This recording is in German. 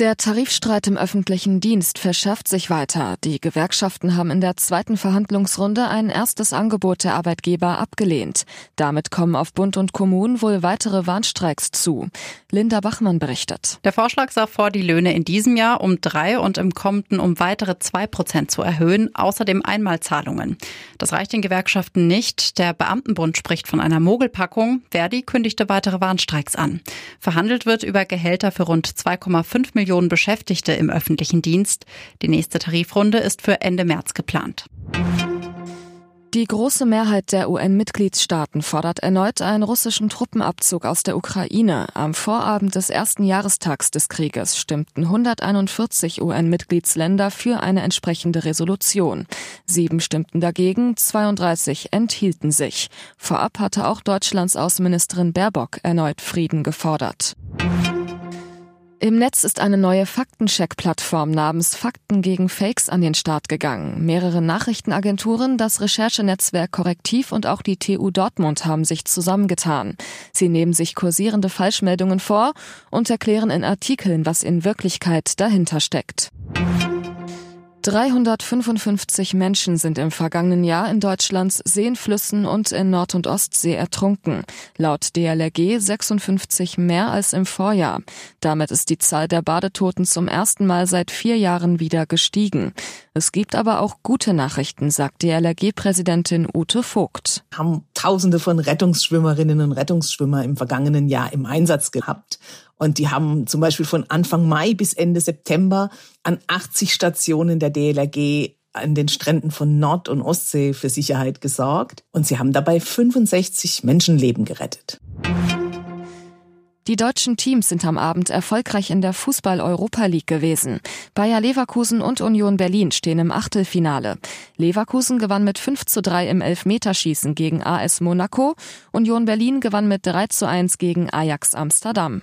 Der Tarifstreit im öffentlichen Dienst verschärft sich weiter. Die Gewerkschaften haben in der zweiten Verhandlungsrunde ein erstes Angebot der Arbeitgeber abgelehnt. Damit kommen auf Bund und Kommunen wohl weitere Warnstreiks zu. Linda Bachmann berichtet. Der Vorschlag sah vor, die Löhne in diesem Jahr um drei und im kommenden um weitere zwei Prozent zu erhöhen, außerdem Einmalzahlungen. Das reicht den Gewerkschaften nicht. Der Beamtenbund spricht von einer Mogelpackung. Verdi kündigte weitere Warnstreiks an. Verhandelt wird über Gehälter für rund 2,5 Millionen Millionen Beschäftigte im öffentlichen Dienst. Die nächste Tarifrunde ist für Ende März geplant. Die große Mehrheit der UN-Mitgliedstaaten fordert erneut einen russischen Truppenabzug aus der Ukraine. Am Vorabend des ersten Jahrestags des Krieges stimmten 141 UN-Mitgliedsländer für eine entsprechende Resolution. Sieben stimmten dagegen, 32 enthielten sich. Vorab hatte auch Deutschlands Außenministerin Baerbock erneut Frieden gefordert. Im Netz ist eine neue Faktencheck-Plattform namens Fakten gegen Fakes an den Start gegangen. Mehrere Nachrichtenagenturen, das Recherchenetzwerk Korrektiv und auch die TU Dortmund haben sich zusammengetan. Sie nehmen sich kursierende Falschmeldungen vor und erklären in Artikeln, was in Wirklichkeit dahinter steckt. 355 Menschen sind im vergangenen Jahr in Deutschlands Seen, Flüssen und in Nord- und Ostsee ertrunken. Laut DLRG 56 mehr als im Vorjahr. Damit ist die Zahl der Badetoten zum ersten Mal seit vier Jahren wieder gestiegen. Es gibt aber auch gute Nachrichten, sagt DLRG-Präsidentin Ute Vogt. Haben Tausende von Rettungsschwimmerinnen und Rettungsschwimmer im vergangenen Jahr im Einsatz gehabt. Und die haben zum Beispiel von Anfang Mai bis Ende September an 80 Stationen der DLRG an den Stränden von Nord- und Ostsee für Sicherheit gesorgt. Und sie haben dabei 65 Menschenleben gerettet. Die deutschen Teams sind am Abend erfolgreich in der Fußball-Europa League gewesen. Bayer Leverkusen und Union Berlin stehen im Achtelfinale. Leverkusen gewann mit 5 zu 3 im Elfmeterschießen gegen AS Monaco. Union Berlin gewann mit 3 zu 1 gegen Ajax Amsterdam.